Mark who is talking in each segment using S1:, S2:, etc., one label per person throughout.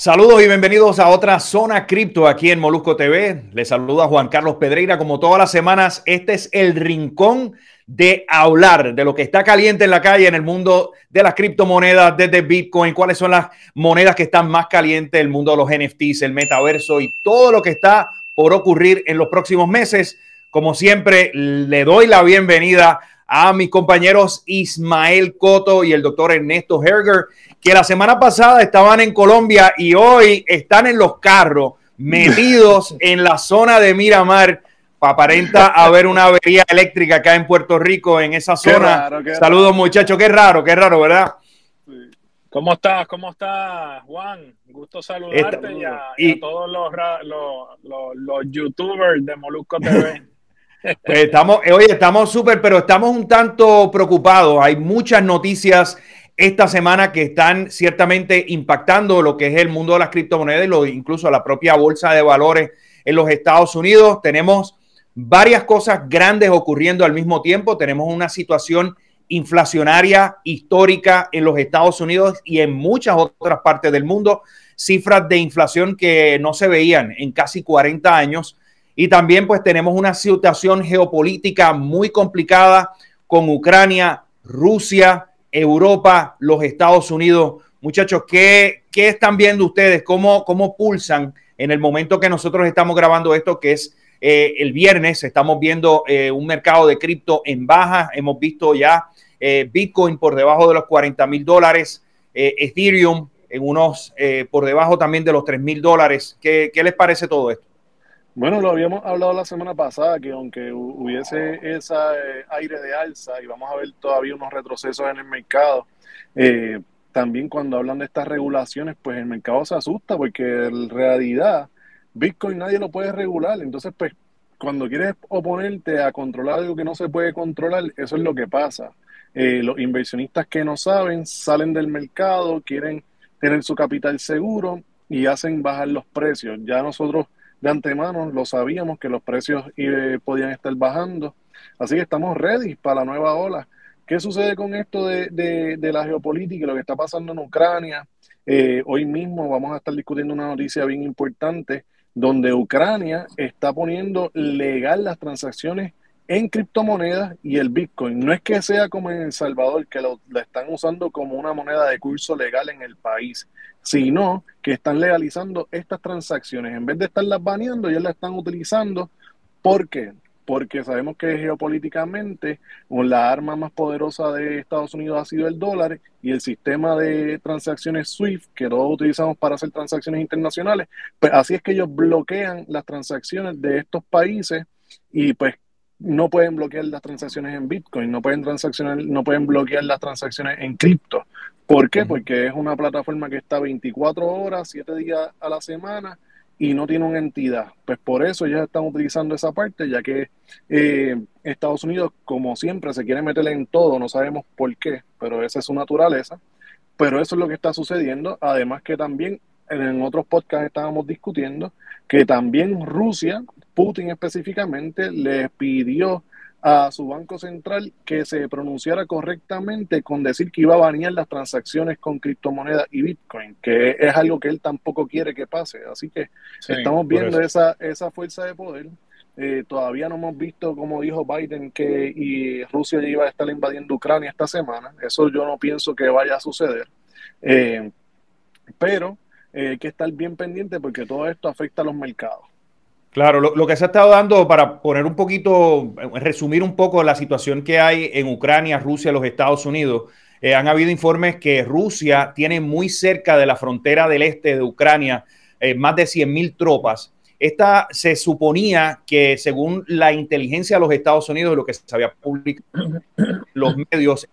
S1: Saludos y bienvenidos a otra zona cripto aquí en Molusco TV. Les saluda Juan Carlos Pedreira. Como todas las semanas, este es el rincón de hablar de lo que está caliente en la calle en el mundo de las criptomonedas, desde Bitcoin, cuáles son las monedas que están más calientes, el mundo de los NFTs, el metaverso y todo lo que está por ocurrir en los próximos meses. Como siempre, le doy la bienvenida a mis compañeros Ismael Coto y el doctor Ernesto Herger, que la semana pasada estaban en Colombia y hoy están en los carros metidos en la zona de Miramar. Aparenta haber una avería eléctrica acá en Puerto Rico, en esa zona. Saludos, muchachos. Qué raro, qué raro, ¿verdad?
S2: ¿Cómo estás? ¿Cómo estás, Juan? Gusto saludarte y, a, todos los, los, los, youtubers de Molusco TV.
S1: Pues estamos, hoy estamos súper, pero estamos un tanto preocupados. Hay muchas noticias esta semana que están ciertamente impactando lo que es el mundo de las criptomonedas y incluso la propia bolsa de valores en los Estados Unidos. Tenemos varias cosas grandes ocurriendo al mismo tiempo. Tenemos una situación inflacionaria histórica en los Estados Unidos y en muchas otras partes del mundo. Cifras de inflación que no se veían en casi 40 años. Y también pues tenemos una situación geopolítica muy complicada con Ucrania, Rusia, Europa, los Estados Unidos. Muchachos, ¿qué, qué están viendo ustedes? ¿Cómo, ¿Cómo pulsan en el momento que nosotros estamos grabando esto, que es eh, el viernes? Estamos viendo eh, un mercado de cripto en baja. Hemos visto ya eh, Bitcoin por debajo de los 40 mil dólares, Ethereum en unos por debajo también de los 3 mil dólares. ¿Qué, ¿Qué les parece todo esto?
S3: Bueno, lo habíamos hablado la semana pasada, que aunque hubiese ese aire de alza y vamos a ver todavía unos retrocesos en el mercado, eh, también cuando hablan de estas regulaciones, pues el mercado se asusta porque en realidad Bitcoin nadie lo puede regular. Entonces, pues cuando quieres oponerte a controlar algo que no se puede controlar, eso es lo que pasa. Eh, los inversionistas que no saben salen del mercado, quieren tener su capital seguro y hacen bajar los precios. Ya nosotros de antemano lo sabíamos que los precios eh, podían estar bajando. Así que estamos ready para la nueva ola. ¿Qué sucede con esto de, de, la geopolítica y lo que está pasando en Ucrania? Eh, hoy mismo vamos a estar discutiendo una noticia bien importante donde Ucrania está poniendo legal las transacciones en criptomonedas y el Bitcoin. No es que sea como en El Salvador, que lo, están usando como una moneda de curso legal en el país, sino que están legalizando estas transacciones. En vez de estarlas baneando, ya las están utilizando. ¿Por qué? Porque sabemos que geopolíticamente la arma más poderosa de Estados Unidos ha sido el dólar y el sistema de transacciones SWIFT, que todos utilizamos para hacer transacciones internacionales, pues así es que ellos bloquean las transacciones de estos países y pues no pueden bloquear las transacciones en Bitcoin, no pueden, transaccionar, no pueden bloquear las transacciones en cripto. ¿Por qué? Porque es una plataforma que está 24 horas, 7 días a la semana y no tiene una entidad. Pues por eso ya están utilizando esa parte, ya que eh, Estados Unidos, como siempre, se quiere meter en todo, no sabemos por qué, pero esa es su naturaleza. Pero eso es lo que está sucediendo. Además que también en otros podcasts estábamos discutiendo que también Rusia Putin específicamente le pidió a su banco central que se pronunciara correctamente con decir que iba a banear las transacciones con criptomonedas y Bitcoin, que es algo que él tampoco quiere que pase. Así que estamos viendo esa, esa fuerza de poder. Eh, todavía no hemos visto, como dijo Biden, que y Rusia iba a estar invadiendo Ucrania esta semana. Eso yo no pienso que vaya a suceder. Eh, pero eh, hay que estar bien pendiente porque todo esto afecta a los mercados.
S1: Claro, lo, que se ha estado dando para poner un poquito, resumir un poco la situación que hay en Ucrania, Rusia, los Estados Unidos. Eh, han habido informes que Rusia tiene muy cerca de la frontera del este de Ucrania eh, más de 100 mil tropas. Esta se suponía que, según la inteligencia de los Estados Unidos, lo que se había publicado los medios,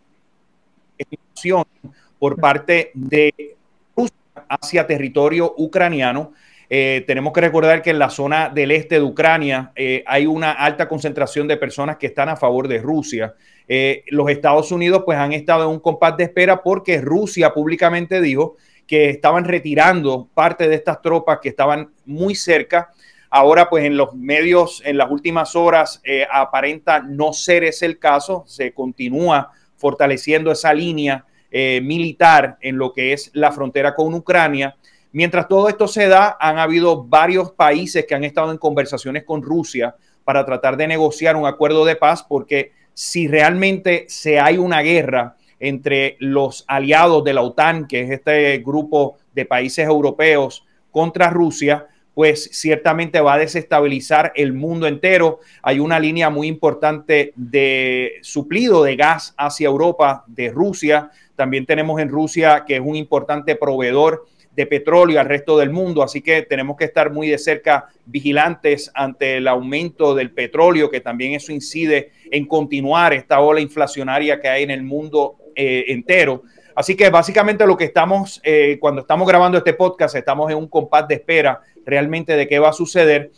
S1: por parte de Rusia hacia territorio ucraniano eh, tenemos que recordar que en la zona del este de Ucrania eh, hay una alta concentración de personas que están a favor de Rusia. Eh, los Estados Unidos pues han estado en un compás de espera porque Rusia públicamente dijo que estaban retirando parte de estas tropas que estaban muy cerca. Ahora pues en los medios en las últimas horas aparenta no ser ese el caso. Se continúa fortaleciendo esa línea militar en lo que es la frontera con Ucrania Mientras todo esto se da, han habido varios países que han estado en conversaciones con Rusia para tratar de negociar un acuerdo de paz, porque si realmente se hay una guerra entre los aliados de la OTAN, que es este grupo de países europeos, contra Rusia, pues ciertamente va a desestabilizar el mundo entero. Hay una línea muy importante de suplido de gas hacia Europa de Rusia. También tenemos en Rusia, que es un importante proveedor de petróleo al resto del mundo. Así que tenemos que estar muy de cerca vigilantes ante el aumento del petróleo, que también eso incide en continuar esta ola inflacionaria que hay en el mundo eh, entero. Así que básicamente lo que estamos, eh, cuando estamos grabando este podcast, estamos en un compás de espera realmente de qué va a suceder.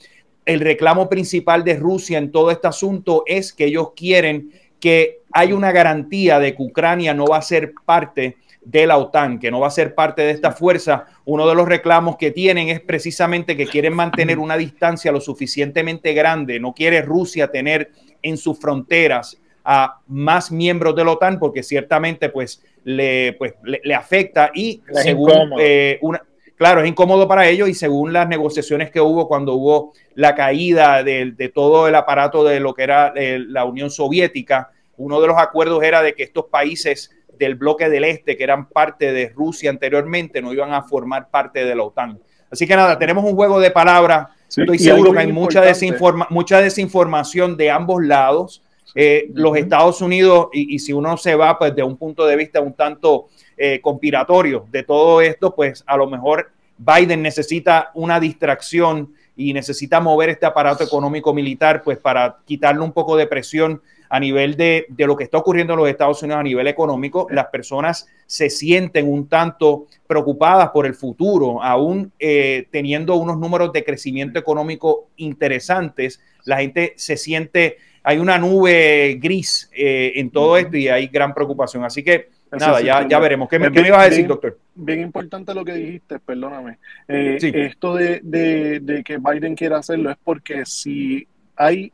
S1: El reclamo principal de Rusia en todo este asunto es que ellos quieren que haya una garantía de que Ucrania no va a ser parte de la OTAN, que no va a ser parte de esta fuerza. Uno de los reclamos que tienen es precisamente que quieren mantener una distancia lo suficientemente grande. No quiere Rusia tener en sus fronteras a más miembros de la OTAN porque ciertamente pues le, pues, le, afecta y según eh, una, claro, es incómodo para ellos y según las negociaciones que hubo cuando hubo la caída de, de todo el aparato de lo que era eh, la Unión Soviética, uno de los acuerdos era de que estos países del bloque del este, que eran parte de Rusia anteriormente, no iban a formar parte de la OTAN. Así que nada, tenemos un juego de palabras. Estoy seguro que hay mucha, desinforma mucha desinformación de ambos lados. Eh, los Estados Unidos, y, si uno se va pues, de un punto de vista un tanto eh, conspiratorio de todo esto, pues a lo mejor Biden necesita una distracción y necesita mover este aparato económico militar pues para quitarle un poco de presión a nivel de, de, lo que está ocurriendo en los Estados Unidos a nivel económico. Las personas se sienten un tanto preocupadas por el futuro, aún eh, teniendo unos números de crecimiento económico interesantes. La gente se siente, hay una nube gris eh, en todo esto y hay gran preocupación. Así que Nada, ya, ya veremos. ¿Qué, me, ibas a decir, doctor?
S3: Bien importante lo que dijiste, perdóname. Eh, esto de, de, de, que Biden quiera hacerlo es porque si hay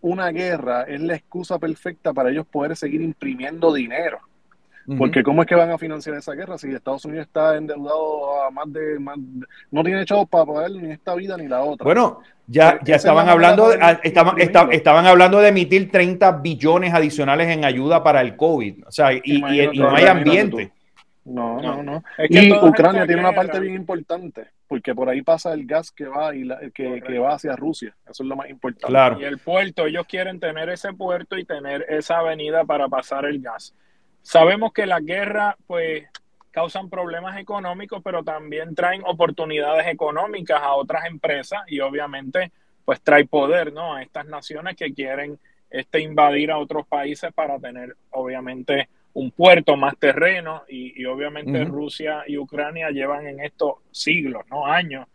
S3: una guerra, es la excusa perfecta para ellos poder seguir imprimiendo dinero. Porque ¿cómo es que van a financiar esa guerra si Estados Unidos está endeudado a más de... Más, no tiene chavos para pagar ni esta vida ni la otra.
S1: Bueno, ya, ya estaban hablando, de, ah, estaban, estaban hablando de emitir 30 billones adicionales en ayuda para el COVID. O sea, y, no hay ambiente.
S3: No, no, no. y Ucrania tiene una parte bien importante, porque por ahí pasa el gas que va y que, que, va hacia Rusia. Eso es lo más importante.
S2: Claro. Y el puerto, ellos quieren tener ese puerto y tener esa avenida para pasar el gas. Sabemos que las guerras, pues, causan problemas económicos, pero también traen oportunidades económicas a otras empresas y obviamente, pues, trae poder, ¿no? A estas naciones que quieren este, invadir a otros países para tener, obviamente, un puerto, más terreno y, obviamente Rusia y Ucrania llevan en estos siglos, no años,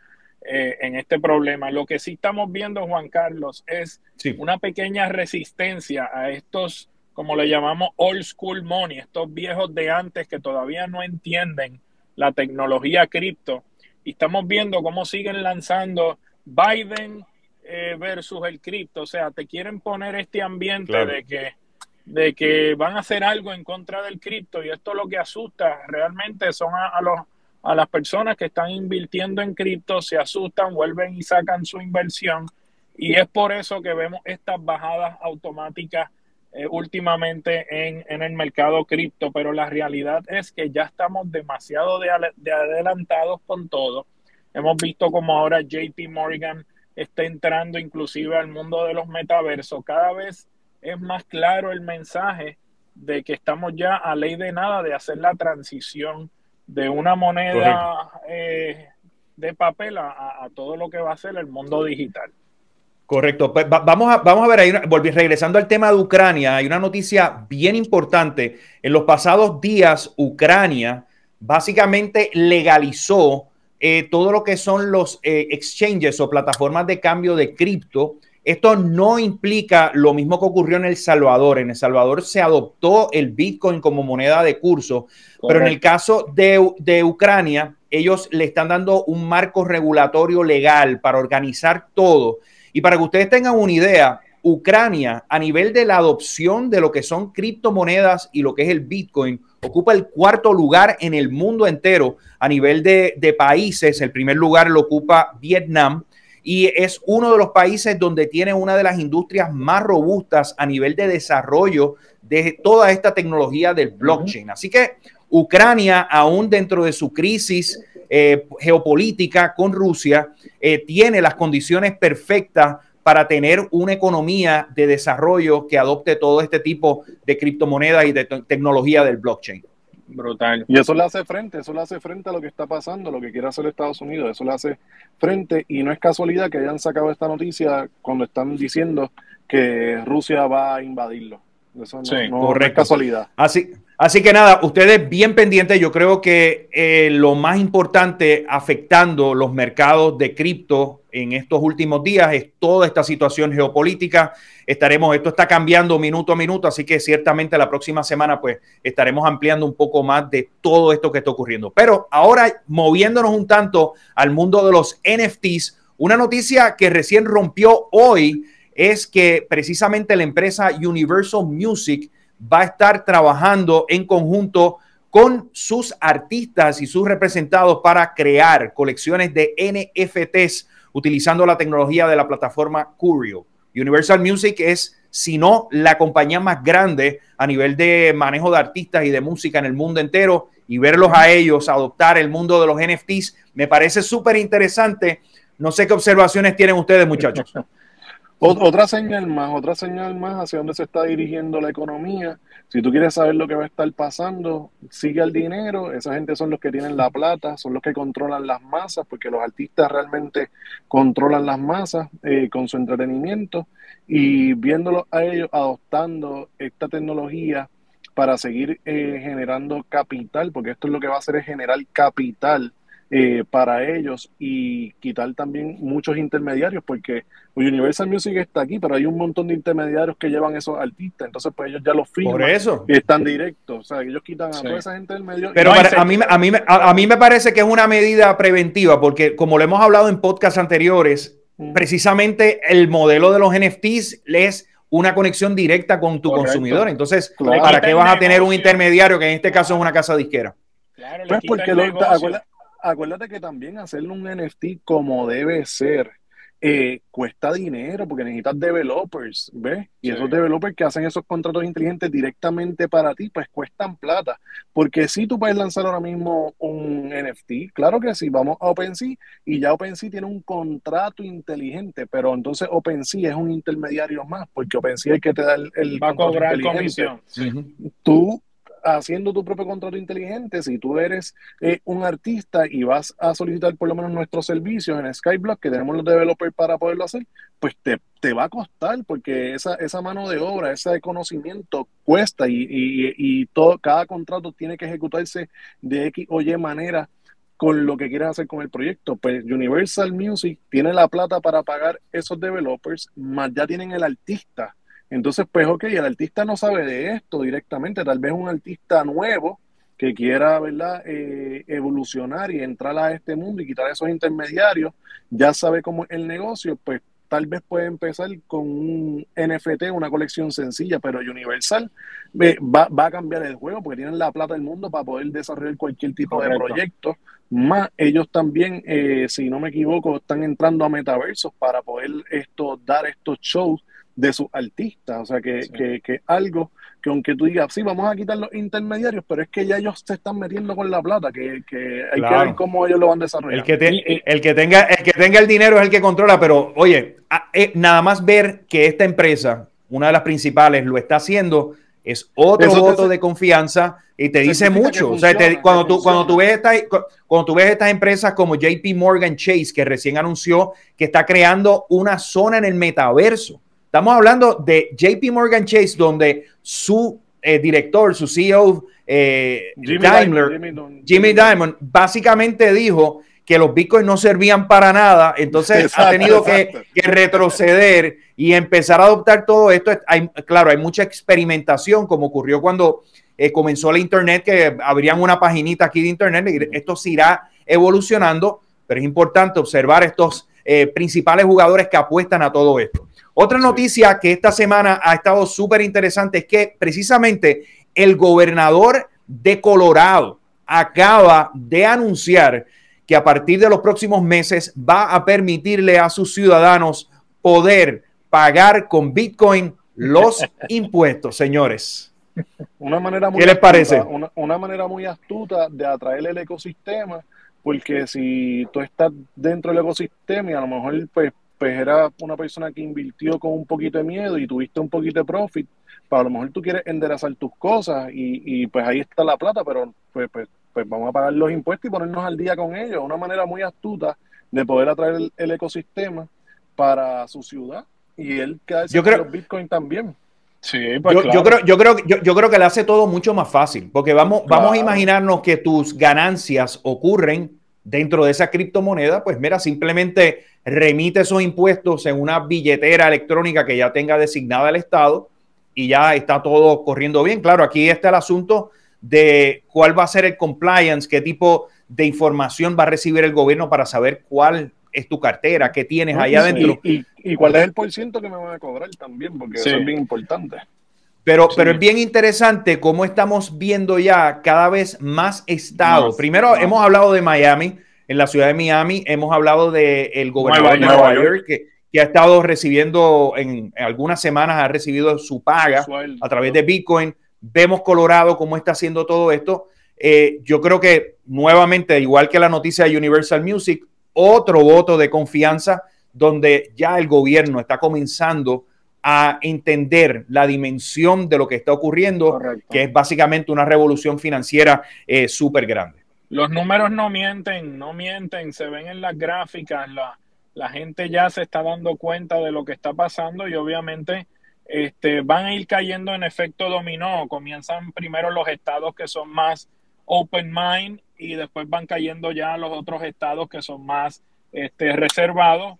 S2: eh, en este problema. Lo que sí estamos viendo, Juan Carlos, es una pequeña resistencia a estos como le llamamos old school money, estos viejos de antes que todavía no entienden la tecnología cripto. Y estamos viendo cómo siguen lanzando Biden eh, versus el cripto. O sea, te quieren poner este ambiente de que de que van a hacer algo en contra del cripto y esto lo que asusta realmente son a, los a las personas que están invirtiendo en cripto, se asustan, vuelven y sacan su inversión y es por eso que vemos estas bajadas automáticas eh, últimamente en, en, el mercado cripto, pero la realidad es que ya estamos demasiado de, adelantados con todo. Hemos visto como ahora JP Morgan está entrando inclusive al mundo de los metaversos. Cada vez es más claro el mensaje de que estamos ya a ley de nada de hacer la transición de una moneda eh, de papel a, a todo lo que va a ser el mundo digital.
S1: Correcto. Pues vamos, a, vamos a ver ahí, regresando al tema de Ucrania, hay una noticia bien importante. En los pasados días, Ucrania básicamente legalizó eh, todo lo que son los eh, exchanges o plataformas de cambio de cripto. Esto no implica lo mismo que ocurrió en El Salvador. En El Salvador se adoptó el Bitcoin como moneda de curso, pero en el caso de, de Ucrania, ellos le están dando un marco regulatorio legal para organizar todo y para que ustedes tengan una idea, Ucrania, a nivel de la adopción de lo que son criptomonedas y lo que es el Bitcoin, ocupa el cuarto lugar en el mundo entero a nivel de, de países. El primer lugar lo ocupa Vietnam y es uno de los países donde tiene una de las industrias más robustas a nivel de desarrollo de toda esta tecnología del blockchain. Así que Ucrania, aún dentro de su crisis eh, geopolítica con Rusia, eh, tiene las condiciones perfectas para tener una economía de desarrollo que adopte todo este tipo de criptomonedas y de tecnología del blockchain.
S3: Brutal. Y eso le hace frente, eso le hace frente a lo que está pasando, lo que quiere hacer Estados Unidos, eso le hace frente y no es casualidad que hayan sacado esta noticia cuando están diciendo que Rusia va a invadirlo. Eso no, es casualidad.
S1: Así, así que nada, ustedes bien pendientes. Yo creo que eh, lo más importante afectando los mercados de cripto en estos últimos días es toda esta situación geopolítica. Estaremos, esto está cambiando minuto a minuto, así que ciertamente la próxima semana pues estaremos ampliando un poco más de todo esto que está ocurriendo. Pero ahora moviéndonos un tanto al mundo de los NFTs, una noticia que recién rompió hoy es que precisamente la empresa Universal Music va a estar trabajando en conjunto con sus artistas y sus representados para crear colecciones de NFTs utilizando la tecnología de la plataforma Curio. Universal Music es, si no, la compañía más grande a nivel de manejo de artistas y de música en el mundo entero y verlos a ellos adoptar el mundo de los NFTs me parece súper interesante. No sé qué observaciones tienen ustedes, muchachos.
S3: Otra señal más, otra señal más hacia dónde se está dirigiendo la economía. Si tú quieres saber lo que va a estar pasando, sigue el dinero. Esa gente son los que tienen la plata, son los que controlan las masas, porque los artistas realmente controlan las masas eh, con su entretenimiento. Y viéndolos a ellos adoptando esta tecnología para seguir eh, generando capital, porque esto es lo que va a hacer es generar capital eh, para ellos y quitar también muchos intermediarios, porque Universal Music está aquí, pero hay un montón de intermediarios que llevan esos artistas, entonces pues ellos ya los firman y están directos, o sea, ellos quitan a toda esa gente del medio.
S1: Pero a, mí, a, mí, a, mí me parece que es una medida preventiva, porque como lo hemos hablado en podcasts anteriores, precisamente el modelo de los NFTs es una conexión directa con tu consumidor. Entonces, ¿para qué vas a tener un intermediario que en este caso es una casa disquera?
S3: Claro, pues porque lo, acuérdate que también hacerle un NFT como debe ser eh, cuesta dinero porque necesitas developers, ¿ves? Y esos developers que hacen esos contratos inteligentes directamente para ti, pues cuestan plata. Porque si tú puedes lanzar ahora mismo un NFT, claro que sí, vamos a OpenSea y ya OpenSea tiene un contrato inteligente, pero entonces OpenSea es un intermediario más, porque OpenSea es el que te da el,
S2: Va a cobrar comisión.
S3: Tú haciendo tu propio contrato inteligente, si tú eres eh, un artista y vas a solicitar por lo menos nuestros servicios en Skyblock, que tenemos los developers para poderlo hacer, pues te, te va a costar porque esa, esa mano de obra, ese conocimiento cuesta y, y, y todo, cada contrato tiene que ejecutarse de X o Y manera con lo que quieres hacer con el proyecto. Pues Universal Music tiene la plata para pagar esos developers, más ya tienen el artista entonces, pues, ok, el artista no sabe de esto directamente, tal vez un artista nuevo que quiera, ¿verdad?, eh, evolucionar y entrar a este mundo y quitar esos intermediarios, ya sabe cómo es el negocio, pues tal vez puede empezar con un NFT, una colección sencilla, pero Universal va, va, a cambiar el juego porque tienen la plata del mundo para poder desarrollar cualquier tipo de proyecto. Más ellos también, eh, si no me equivoco, están entrando a metaversos para poder esto, dar estos shows de sus artistas. O sea, que, que, que, algo que aunque tú digas, sí, vamos a quitar los intermediarios, pero es que ya ellos se están metiendo con la plata, que, que hay que ver cómo ellos lo van desarrollando.
S1: El que, el, que tenga, el que tenga el dinero es el que controla, pero oye, eh, nada más ver que esta empresa, una de las principales, lo está haciendo, es otro voto de confianza y te dice mucho. o sea, cuando, tú, cuando, tú ves esta, cuando tú ves estas empresas como JP Morgan Chase, que recién anunció que está creando una zona en el metaverso Estamos hablando de JP Morgan Chase, donde su eh, director, su CEO, eh, Jimmy, Diamond, básicamente dijo que los bitcoins no servían para nada, entonces ha tenido que, retroceder y empezar a adoptar todo esto. Hay, claro, hay mucha experimentación, como ocurrió cuando eh, comenzó la Internet, que abrían una paginita aquí de Internet, y esto se irá evolucionando, pero es importante observar estos principales jugadores que apuestan a todo esto. Otra noticia que esta semana ha estado súper interesante es que precisamente el gobernador de Colorado acaba de anunciar que a partir de los próximos meses va a permitirle a sus ciudadanos poder pagar con Bitcoin los impuestos, señores.
S3: Una manera muy
S1: ¿Qué les parece?
S3: Una, manera muy astuta de atraer el ecosistema, porque si tú estás dentro del ecosistema y a lo mejor pues, pues era una persona que invirtió con un poquito de miedo y tuviste un poquito de profit, para pues, a lo mejor tú quieres enderezar tus cosas y, y pues ahí está la plata, pero pues, pues, pues, vamos a pagar los impuestos y ponernos al día con ellos. Una manera muy astuta de poder atraer el, ecosistema para su ciudad y él
S1: yo creo,
S3: los Bitcoin también.
S1: Sí, pues yo, creo, yo, creo, yo, yo, creo que le hace todo mucho más fácil, porque vamos, vamos a imaginarnos que tus ganancias ocurren dentro de esa criptomoneda, pues mira, simplemente remite esos impuestos en una billetera electrónica que ya tenga designada el Estado y ya está todo corriendo bien. Claro, aquí está el asunto de cuál va a ser el compliance, qué tipo de información va a recibir el gobierno para saber cuál es tu cartera, qué tienes ahí adentro.
S3: Y, cuál es el por ciento que me van a cobrar también, porque eso es bien importante.
S1: Pero, pero es bien interesante cómo estamos viendo ya cada vez más estados. Primero hemos hablado de Miami, en la ciudad de Miami, hemos hablado del el gobernador de Nueva York, que, que, ha estado recibiendo en, algunas semanas, ha recibido su paga a través de Bitcoin. Vemos Colorado cómo está haciendo todo esto. Eh, yo creo que nuevamente, igual que la noticia de Universal Music, otro voto de confianza donde ya el gobierno está comenzando a entender la dimensión de lo que está ocurriendo, que es básicamente una revolución financiera eh, súper grande.
S2: Los números no mienten, no mienten, se ven en las gráficas, la, la gente ya se está dando cuenta de lo que está pasando y obviamente este, van a ir cayendo en efecto dominó. Comienzan primero los estados que son más open mind y después van cayendo ya los otros estados que son más este, reservados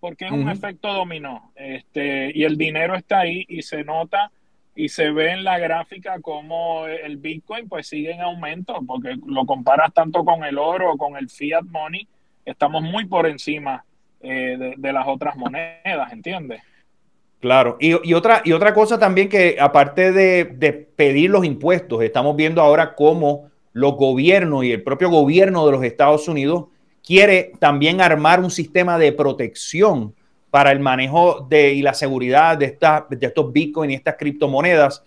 S2: porque es un efecto dominó. Este, y el dinero está ahí y se nota y se ve en la gráfica como el Bitcoin pues sigue en aumento, porque lo comparas tanto con el oro o con el fiat money, estamos muy por encima eh, de, las otras monedas, ¿entiendes?
S1: Claro, y, otra, y otra cosa también que aparte de, de pedir los impuestos, estamos viendo ahora cómo los gobiernos y el propio gobierno de los Estados Unidos quiere también armar un sistema de protección para el manejo de, y la seguridad de, esta, de estos Bitcoin y estas criptomonedas.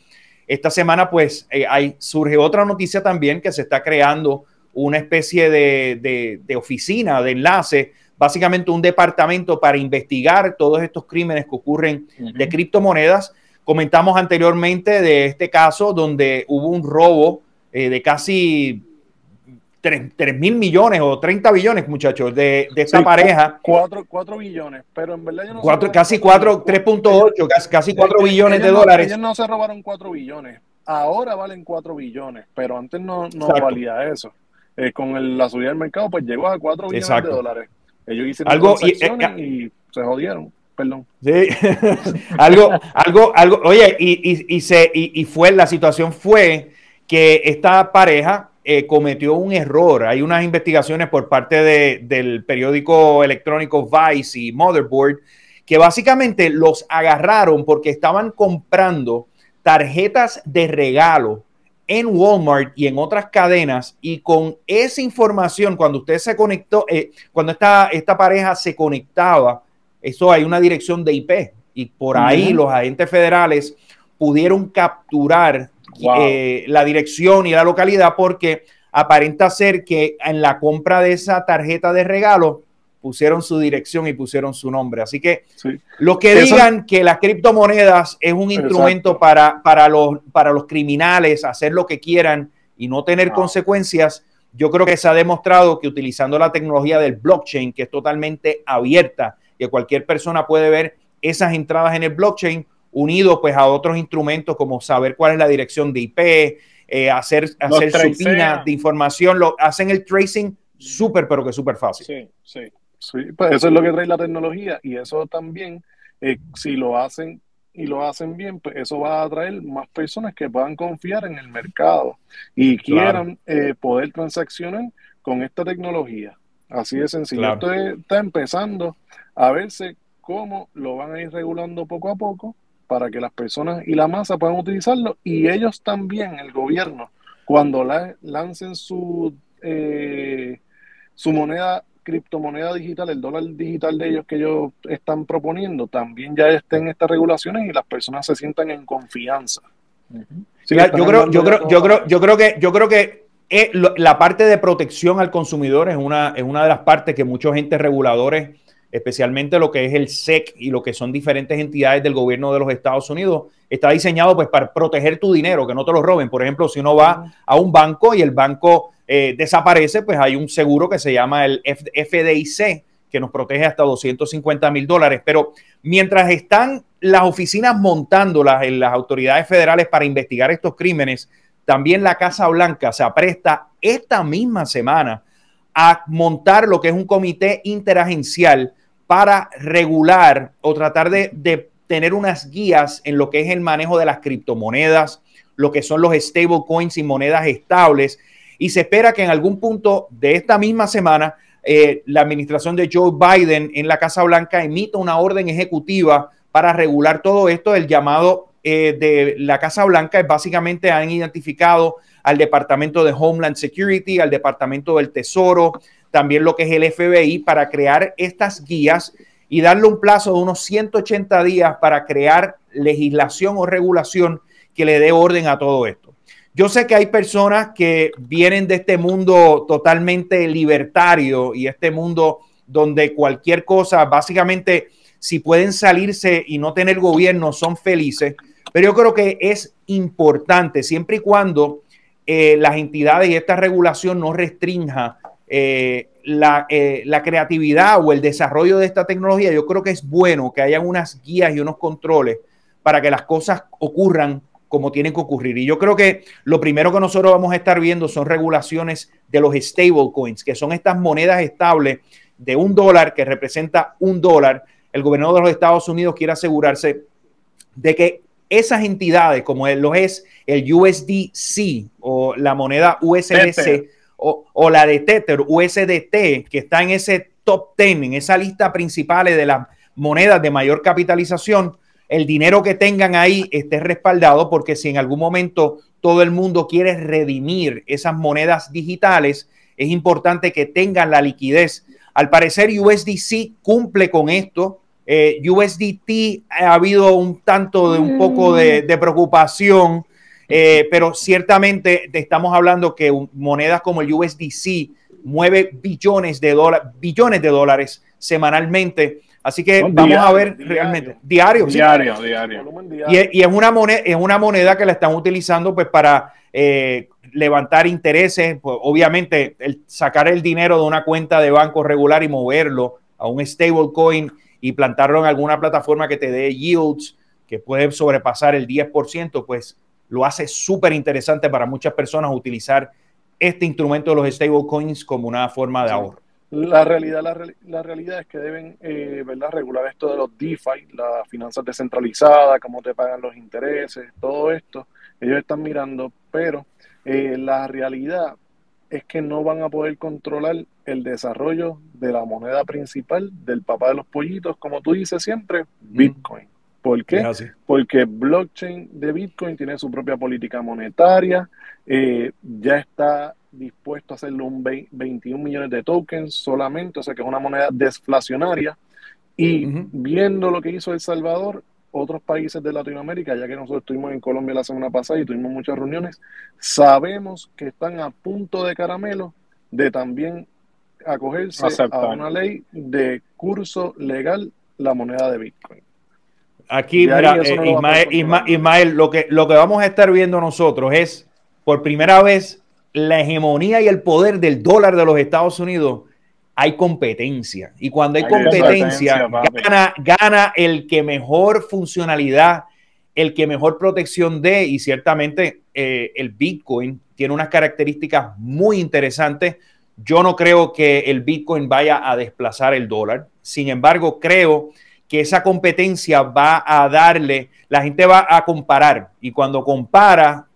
S1: Esta semana, pues, eh, hay, surge otra noticia también que se está creando una especie de, de, oficina, de enlace, básicamente un departamento para investigar todos estos crímenes que ocurren de criptomonedas. Comentamos anteriormente de este caso donde hubo un robo eh, de casi 3, mil millones o 30 billones, muchachos, de, de esta pareja.
S3: 4, billones, pero en verdad yo
S1: no cuatro, Casi 4, 3.8, casi, casi 4 billones de dólares.
S3: Ellos no se robaron 4 billones, ahora valen 4 billones, pero antes no, no valía eso. Eh, con la subida del mercado, pues llegó a 4 billones de dólares. Ellos hicieron
S1: algo
S3: y, eh, y, se jodieron. Perdón.
S1: Sí, algo, algo, algo, oye, y, y, y se, y, y fue, la situación fue que esta pareja eh, cometió un error. Hay unas investigaciones por parte del periódico electrónico Vice y Motherboard que básicamente los agarraron porque estaban comprando tarjetas de regalo en Walmart y en otras cadenas. Y con esa información cuando usted se conectó, eh, cuando esta, esta pareja se conectaba, eso hay una dirección de IP y por ahí los agentes federales pudieron capturar eh, la dirección y la localidad porque aparenta ser que en la compra de esa tarjeta de regalo pusieron su dirección y pusieron su nombre. Así que los que digan que las criptomonedas es un instrumento para, para, los, para los criminales hacer lo que quieran y no tener consecuencias, yo creo que se ha demostrado que utilizando la tecnología del blockchain, que es totalmente abierta, que cualquier persona puede ver esas entradas en el blockchain, unido pues a otros instrumentos como saber cuál es la dirección de IP, eh, hacer, hacer supina de información, lo, hacen el tracing súper, pero que súper fácil.
S3: Sí, sí. Sí, pues eso es lo que trae la tecnología y eso también, eh, si lo hacen y lo hacen bien, pues eso va a atraer más personas que puedan confiar en el mercado y quieran eh, poder transaccionar con esta tecnología. Así de sencillo. Esto está empezando a verse cómo lo van a ir regulando poco a poco para que las personas y la masa puedan utilizarlo y ellos también, el gobierno, cuando la, lancen su, eh, su moneda, criptomoneda digital, el dólar digital de ellos que ellos están proponiendo, también ya estén estas regulaciones y las personas se sientan en confianza.
S1: yo, creo, yo, creo, yo, creo, yo creo que yo creo que eh, la parte de protección al consumidor es una, es una de las partes que muchos entes reguladores especialmente lo que es el SEC y lo que son diferentes entidades del gobierno de los Estados Unidos, está diseñado pues para proteger tu dinero, que no te lo roben. Por ejemplo, si uno va a un banco y el banco eh, desaparece, pues hay un seguro que se llama el FDIC, que nos protege hasta 250 mil dólares. Pero mientras están las oficinas montándolas en las autoridades federales para investigar estos crímenes, también la Casa Blanca se apresta esta misma semana a montar lo que es un comité interagencial para regular o tratar de, tener unas guías en lo que es el manejo de las criptomonedas, lo que son los stable coins y monedas estables. Y se espera que en algún punto de esta misma semana eh, la administración de Joe Biden en la Casa Blanca emita una orden ejecutiva para regular todo esto. El llamado eh, de la Casa Blanca es básicamente han identificado al Departamento de Homeland Security, al Departamento del Tesoro, también lo que es el FBI, para crear estas guías y darle un plazo de unos 180 días para crear legislación o regulación que le dé orden a todo esto. Yo sé que hay personas que vienen de este mundo totalmente libertario y este mundo donde cualquier cosa, básicamente, si pueden salirse y no tener gobierno, son felices. Pero yo creo que es importante, siempre y cuando eh, las entidades y esta regulación no restrinja eh, eh, la, creatividad o el desarrollo de esta tecnología, yo creo que es bueno que haya unas guías y unos controles para que las cosas ocurran como tienen que ocurrir. Y yo creo que lo primero que nosotros vamos a estar viendo son regulaciones de los stable coins, que son estas monedas estables de un dólar que representa un dólar. El gobierno de los Estados Unidos quiere asegurarse de que esas entidades, como lo es el USDC o la moneda USDC o, la de Tether, USDT, que está en ese top 10, en esa lista principal de las monedas de mayor capitalización, el dinero que tengan ahí esté respaldado porque si en algún momento todo el mundo quiere redimir esas monedas digitales, es importante que tengan la liquidez. Al parecer USDC cumple con esto, eh, USDT ha habido un tanto de un poco de, mm. preocupación, eh, pero ciertamente estamos hablando que monedas como el USDC mueve billones de dólares, billones de dólares semanalmente. Así que vamos a ver realmente. Diario.
S2: Diario, diario.
S1: Y, es, una moneda, es una moneda que la están utilizando pues para eh, levantar intereses. Pues, obviamente, el sacar el dinero de una cuenta de banco regular y moverlo a un stablecoin y plantarlo en alguna plataforma que te dé yields que puede sobrepasar el 10%, pues lo hace súper interesante para muchas personas utilizar este instrumento de los stablecoins como una forma de ahorro.
S3: La realidad, la, realidad es que deben eh, ¿verdad? regular esto de los DeFi, las finanzas descentralizadas, cómo te pagan los intereses, todo esto. Ellos están mirando, pero eh, la realidad es que no van a poder controlar el desarrollo de la moneda principal del papá de los pollitos, como tú dices siempre, Bitcoin. ¿Por qué? Porque blockchain de Bitcoin tiene su propia política monetaria, eh, ya está dispuesto a hacerlo un 21 millones de tokens solamente, o sea que es una moneda desflacionaria. Y viendo lo que hizo El Salvador, otros países de Latinoamérica, ya que nosotros estuvimos en Colombia la semana pasada y tuvimos muchas reuniones, sabemos que están a punto de caramelo de también acogerse a una ley de curso legal la moneda de Bitcoin.
S1: Aquí, mira, eh, Ismael, lo, que, lo que vamos a estar viendo nosotros es por primera vez la hegemonía y el poder del dólar de los Estados Unidos. Hay competencia. Y cuando hay, competencia, gana, gana el que mejor funcionalidad, el que mejor protección dé. Y ciertamente eh, el Bitcoin tiene unas características muy interesantes yo no creo que el Bitcoin vaya a desplazar el dólar. Sin embargo, creo que esa competencia va a darle, la gente va a comparar y cuando compara,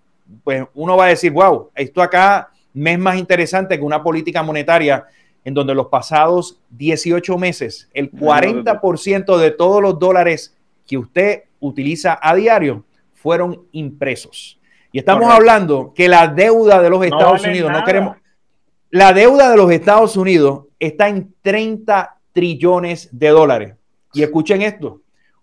S1: pues uno va a decir, wow, esto acá me es más interesante que una política monetaria en donde los pasados 18 meses, el 40% de todos los dólares que usted utiliza a diario fueron impresos. Y estamos hablando que la deuda de los Estados Unidos, no queremos, la deuda de los Estados Unidos está en 30 trillones de dólares. Y escuchen esto,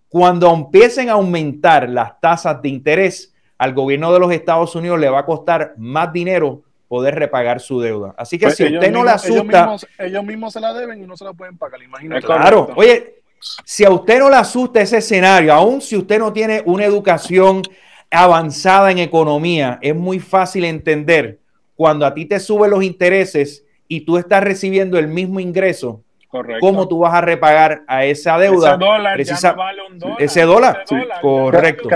S1: cuando empiecen a aumentar las tasas de interés, al gobierno de los Estados Unidos le va a costar más dinero poder repagar su deuda. Así que pues si usted no la asusta...
S3: Ellos mismos, se la deben y no se la pueden pagar, imagínate.
S1: Claro, oye, si a usted no le asusta ese escenario, aun si usted no tiene una educación avanzada en economía, es muy fácil entender cuando a ti te suben los intereses y tú estás recibiendo el mismo ingreso, ¿Cómo tú vas a repagar a esa deuda? Ese
S2: dólar ya no vale un dólar.
S1: Ese dólar, correcto.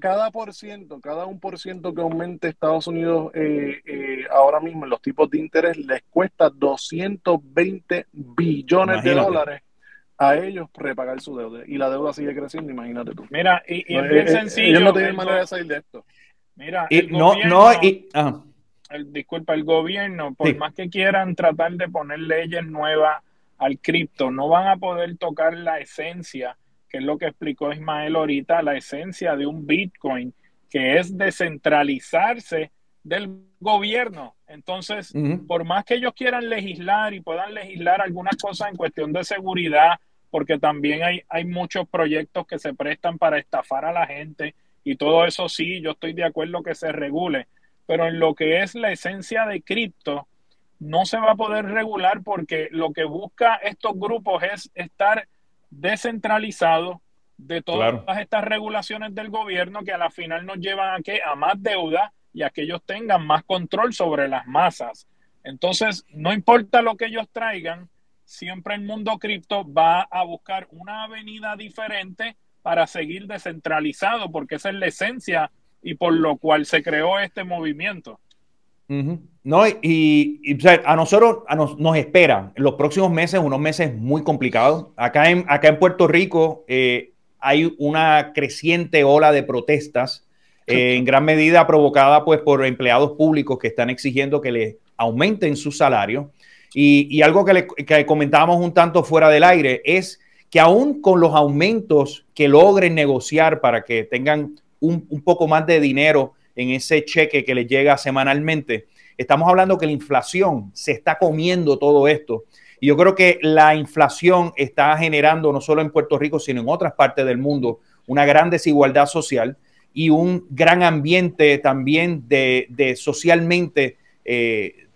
S3: Cada, por ciento, cada un por ciento que aumente Estados Unidos eh, eh, ahora mismo en los tipos de interés les cuesta 220 billones de dólares a ellos repagar su deuda. Y la deuda sigue creciendo, imagínate tú.
S2: Mira, y, es bien eh, sencillo. Ellos
S3: no tienen manera de salir de esto.
S2: Mira, no, no, y, el, disculpa, el gobierno, por más que quieran tratar de poner leyes nuevas al cripto, no van a poder tocar la esencia, que es lo que explicó Ismael ahorita, la esencia de un Bitcoin, que es descentralizarse del gobierno. Entonces, por más que ellos quieran legislar y puedan legislar algunas cosas en cuestión de seguridad, porque también hay, hay muchos proyectos que se prestan para estafar a la gente y todo eso sí, yo estoy de acuerdo que se regule, pero en lo que es la esencia de cripto, no se va a poder regular porque lo que busca estos grupos es estar descentralizado de todas estas regulaciones del gobierno que a la final nos llevan a que a más deuda y a que ellos tengan más control sobre las masas. Entonces, no importa lo que ellos traigan, siempre el mundo cripto va a buscar una avenida diferente para seguir descentralizado, porque esa es la esencia y por lo cual se creó este movimiento.
S1: No, y, a nosotros nos, espera en los próximos meses, unos meses muy complicados. Acá en, acá en Puerto Rico eh, hay una creciente ola de protestas, eh, en gran medida provocada pues, por empleados públicos que están exigiendo que le aumenten su salario. Y, algo que, le, comentábamos un tanto fuera del aire es que aún con los aumentos que logren negociar para que tengan un, un poco más de dinero en ese cheque que les llega semanalmente. Estamos hablando que la inflación se está comiendo todo esto. Y yo creo que la inflación está generando, no solo en Puerto Rico, sino en otras partes del mundo, una gran desigualdad social y un gran ambiente también de, socialmente eh,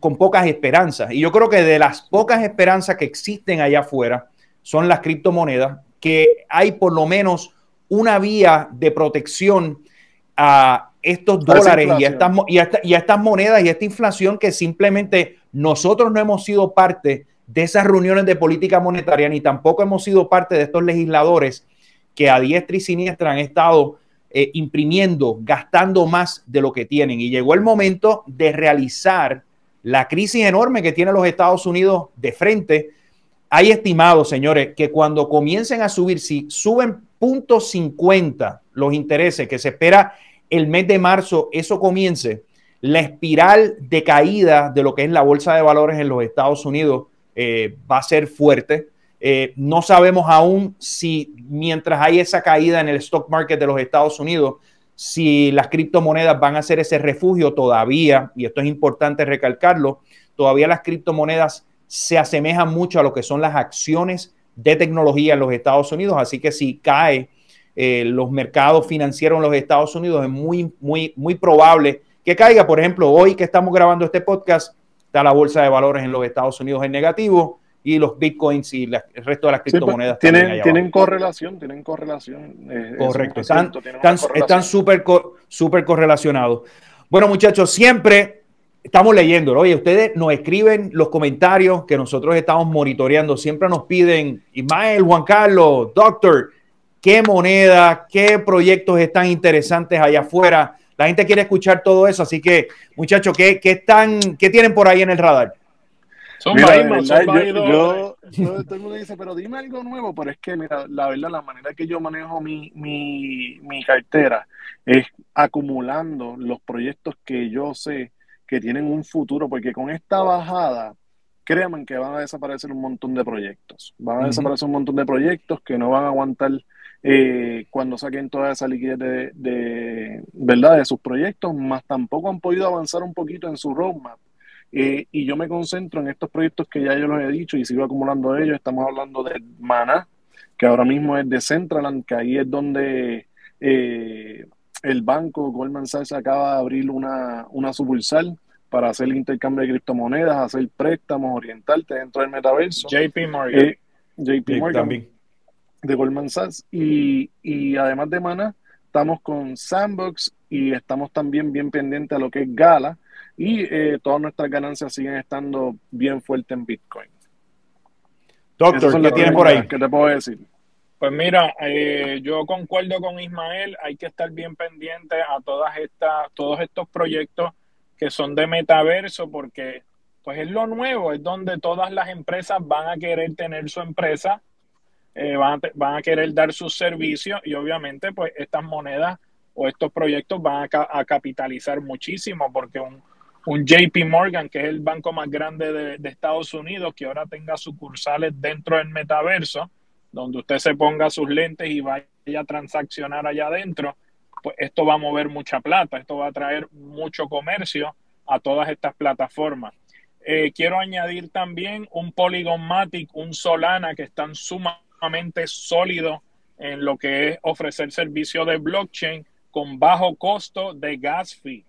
S1: con pocas esperanzas. Y yo creo que de las pocas esperanzas que existen allá afuera son las criptomonedas, que hay por lo menos una vía de protección a estos dólares y a, estas, y, estas monedas y esta inflación que simplemente nosotros no hemos sido parte de esas reuniones de política monetaria ni tampoco hemos sido parte de estos legisladores que a diestra y siniestra han estado eh, imprimiendo, gastando más de lo que tienen. Y llegó el momento de realizar la crisis enorme que tiene los Estados Unidos de frente. Hay estimados, señores, que cuando comiencen a subir, si suben 0.50 los intereses que se espera el mes de marzo, eso comience, la espiral de caída de lo que es la bolsa de valores en los Estados Unidos eh, va a ser fuerte. Eh, no sabemos aún si mientras hay esa caída en el stock market de los Estados Unidos, si las criptomonedas van a ser ese refugio todavía, y esto es importante recalcarlo, todavía las criptomonedas se asemejan mucho a lo que son las acciones de tecnología en los Estados Unidos, así que si cae eh, los mercados financieros en los Estados Unidos es muy, muy, muy probable que caiga. Por ejemplo, hoy que estamos grabando este podcast, está la bolsa de valores en los Estados Unidos en negativo y los bitcoins y el resto de las pues, criptomonedas
S3: tienen, tienen correlación, tienen correlación.
S1: Eh, Correcto, están súper súper correlacionados. Bueno, muchachos, siempre estamos leyendo. Oye, ustedes nos escriben los comentarios que nosotros estamos monitoreando. Siempre nos piden, Ismael, Juan Carlos, Doctor, qué moneda, qué proyectos están interesantes allá afuera. La gente quiere escuchar todo eso, así que muchachos, ¿qué, están, qué tienen por ahí en el radar?
S3: Son mira, yo, todo el mundo dice, pero dime algo nuevo, pero es que, mira, la verdad, la manera que yo manejo mi, mi, mi cartera es acumulando los proyectos que yo sé que tienen un futuro, porque con esta bajada créanme que van a desaparecer un montón de proyectos. Van a desaparecer un montón de proyectos que no van a aguantar eh, cuando saquen toda esa liquidez de, ¿verdad? de sus proyectos, más tampoco han podido avanzar un poquito en su roadmap. Eh, y yo me concentro en estos proyectos que ya yo los he dicho y sigo acumulando ellos. Estamos hablando de Mana, que ahora mismo es de Centraland, que ahí es donde eh, el banco Goldman Sachs acaba de abrir una, una sucursal para hacer el intercambio de criptomonedas, hacer préstamos, orientarte dentro del metaverso.
S2: JP Morgan. Eh,
S3: JP Morgan de Goldman Sachs. Y, y además de Mana, estamos con Sandbox y estamos también bien pendientes a lo que es Gala. Y eh, todas nuestras ganancias siguen estando bien fuertes en Bitcoin.
S1: Doctor, ¿qué tienes por ahí?
S3: ¿Qué te puedo decir?
S2: Pues mira, eh, yo concuerdo con Ismael, hay que estar bien pendiente a todas estas, todos estos proyectos que son de metaverso, porque pues es lo nuevo, es donde todas las empresas van a querer tener su empresa, eh, van, a, querer dar sus servicios y obviamente pues estas monedas o estos proyectos van a, capitalizar muchísimo porque un, un, JP Morgan, que es el banco más grande de, de, Estados Unidos, que ahora tenga sucursales dentro del metaverso, donde usted se ponga sus lentes y vaya a transaccionar allá adentro, pues esto va a mover mucha plata, esto va a traer mucho comercio a todas estas plataformas. Eh, quiero añadir también un Polygon Matic, un Solana que están sumamente sólidos en lo que es ofrecer servicio de blockchain con bajo costo de gas fee.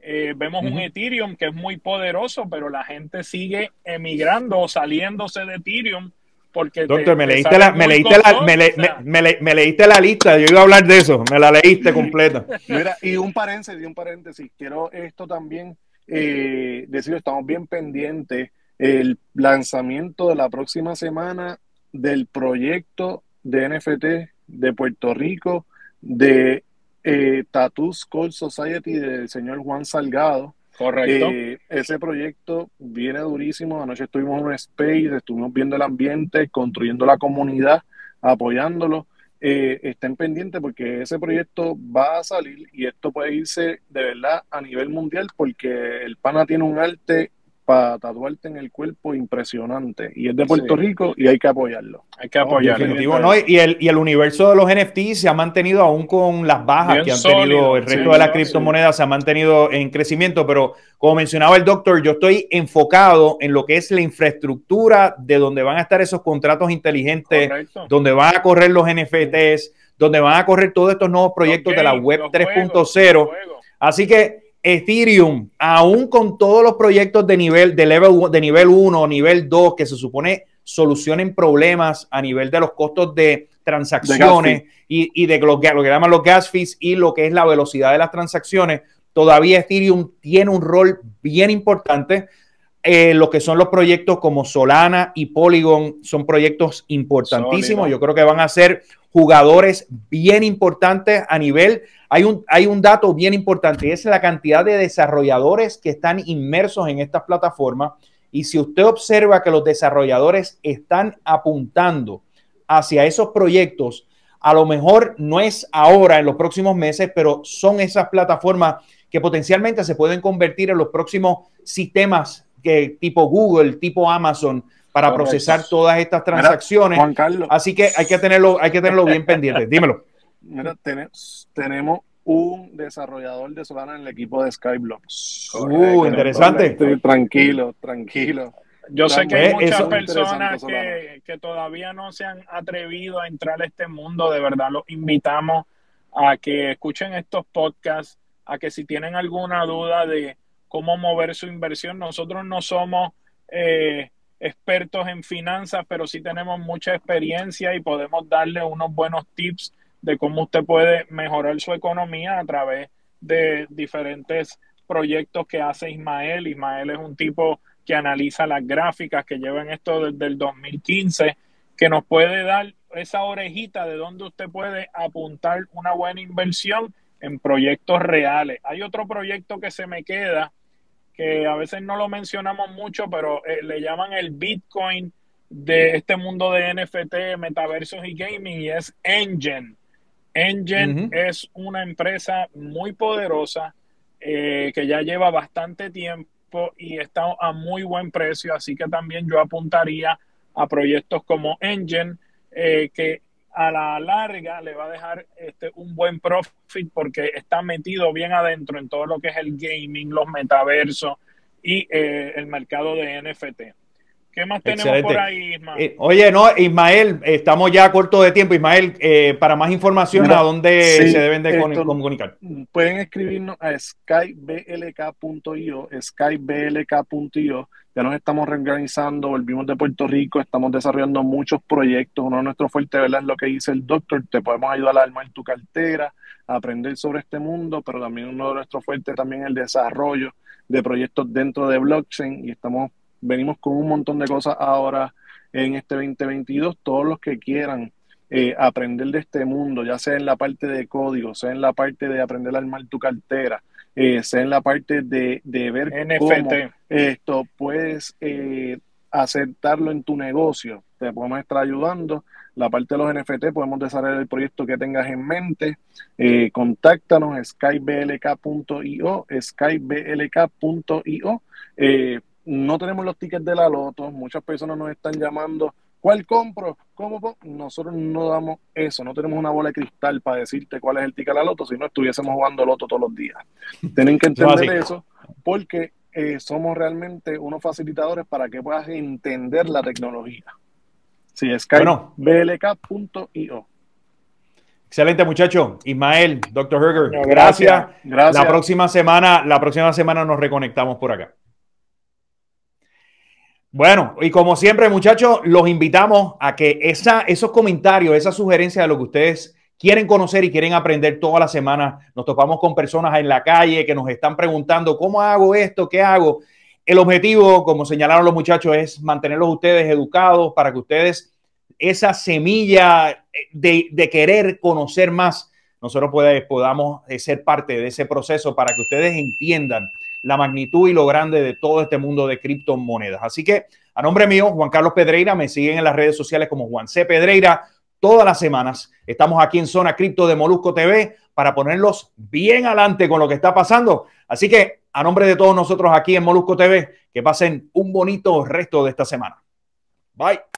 S2: Eh, vemos un Ethereum que es muy poderoso, pero la gente sigue emigrando o saliéndose de Ethereum
S1: Doctor, me, leíste la, me, leíste la, me, leíste la lista, yo iba a hablar de eso, me la leíste completa.
S3: Mira, y un paréntesis, un paréntesis, quiero esto también eh, decir, estamos bien pendientes, el lanzamiento de la próxima semana del proyecto de NFT de Puerto Rico, de eh, Tattoos Call Society del señor Juan Salgado,
S2: Correcto.
S3: Eh, ese proyecto viene durísimo. Anoche estuvimos en un space, estuvimos viendo el ambiente, construyendo la comunidad, apoyándolo. Eh, estén pendientes porque ese proyecto va a salir y esto puede irse de verdad a nivel mundial porque el pana tiene un arte para tatuarte en el cuerpo impresionante. Y es de Puerto Rico y hay que apoyarlo.
S2: Hay que apoyarlo.
S1: ¿no? Y, el, y el universo de los NFT se ha mantenido aún con las bajas que han tenido el resto de las criptomonedas, se ha mantenido en crecimiento. Pero como mencionaba el doctor, yo estoy enfocado en lo que es la infraestructura de donde van a estar esos contratos inteligentes, donde van a correr los NFTs, donde van a correr todos estos nuevos proyectos de la web 3.0. Así que Ethereum, aún con todos los proyectos de nivel, de, level, de nivel 1, nivel 2, que se supone solucionen problemas a nivel de los costos de transacciones y, de lo que, lo que llaman los gas fees y lo que es la velocidad de las transacciones, todavía Ethereum tiene un rol bien importante. Eh, lo que son los proyectos como Solana y Polygon son proyectos importantísimos. Yo creo que van a ser jugadores bien importantes a nivel. Hay un, hay un dato bien importante y es la cantidad de desarrolladores que están inmersos en estas plataformas. Y si usted observa que los desarrolladores están apuntando hacia esos proyectos, a lo mejor no es ahora, en los próximos meses, pero son esas plataformas que potencialmente se pueden convertir en los próximos sistemas que, tipo Google, tipo Amazon, para procesar todas estas transacciones. Juan Carlos. Así que hay que tenerlo, hay que tenerlo bien pendiente. Dímelo.
S3: Mira, tenemos un desarrollador de Solana en el equipo de Skyblocks.
S1: Uh, interesante.
S3: tranquilo, tranquilo.
S2: Yo sé que hay muchas personas que, que, todavía no se han atrevido a entrar a este mundo. De verdad, los invitamos a que escuchen estos podcasts, a que si tienen alguna duda de cómo mover su inversión, nosotros no somos eh, expertos en finanzas, pero sí tenemos mucha experiencia y podemos darle unos buenos tips de cómo usted puede mejorar su economía a través de diferentes proyectos que hace Ismael. Ismael es un tipo que analiza las gráficas, que llevan esto desde el 2015, que nos puede dar esa orejita de donde usted puede apuntar una buena inversión en proyectos reales. Hay otro proyecto que se me queda, que a veces no lo mencionamos mucho, pero eh, le llaman el Bitcoin de este mundo de NFT, metaversos y gaming, y es Engine. Engine es una empresa muy poderosa eh, que ya lleva bastante tiempo tiempo y está a muy buen precio, así que también yo apuntaría a proyectos como Engine, eh, que a la larga le va a dejar este, un buen profit porque está metido bien adentro en todo lo que es el gaming, los metaversos y eh, el mercado de NFT. ¿Qué más tenemos por ahí, Ismael?
S1: Eh, oye, no, Ismael, estamos ya corto de tiempo. Ismael, eh, para más información, ¿a dónde se deben de comunicar?
S3: Pueden escribirnos a skyblk.io, skyblk.io. Ya nos estamos reorganizando, volvimos de Puerto Rico, estamos desarrollando muchos proyectos. Uno de nuestros fuertes ¿verdad? es lo que dice el doctor, te podemos ayudar a armar tu cartera, a aprender sobre este mundo, pero también uno de nuestros fuertes también es el desarrollo de proyectos dentro de blockchain y estamos venimos con un montón de cosas ahora en este 2022. Todos los que quieran eh, aprender de este mundo, ya sea en la parte de código, sea en la parte de aprender a armar tu cartera, eh, sea en la parte de, ver NFT. esto puedes eh, aceptarlo en tu negocio. Te podemos estar ayudando. La parte de los NFT, podemos desarrollar el proyecto que tengas en mente. Eh, contáctanos, skyblk.io, skyblk.io. Eh, no tenemos los tickets de la loto, muchas personas nos están llamando, ¿cuál compro? ¿Cómo? Nosotros no damos eso, no tenemos una bola de cristal para decirte cuál es el ticket de la loto, si no estuviésemos jugando loto todos los días. Tienen que entender eso porque eh, somos realmente unos facilitadores para que puedas entender la tecnología. Sí, es blk.io.
S1: Excelente, muchacho. Ismael, Dr. Herger, gracias. gracias. La próxima semana, la próxima semana nos reconectamos por acá. Bueno, y como siempre, muchachos, los invitamos a que esa, esos comentarios, esa sugerencia de lo que ustedes quieren conocer y quieren aprender toda la semana, nos topamos con personas en la calle que nos están preguntando, ¿cómo hago esto? ¿Qué hago? El objetivo, como señalaron los muchachos, es mantenerlos ustedes educados para que ustedes, esa semilla de, de querer conocer más, nosotros podamos ser parte de ese proceso para que ustedes entiendan la magnitud y lo grande de todo este mundo de criptomonedas. Así que a nombre mío, Juan Carlos Pedreira, me siguen en las redes sociales como Juan C. Pedreira. Todas las semanas estamos aquí en Zona Cripto de Molusco TV para ponerlos bien adelante con lo que está pasando. Así que a nombre de todos nosotros aquí en Molusco TV, que pasen un bonito resto de esta semana. Bye.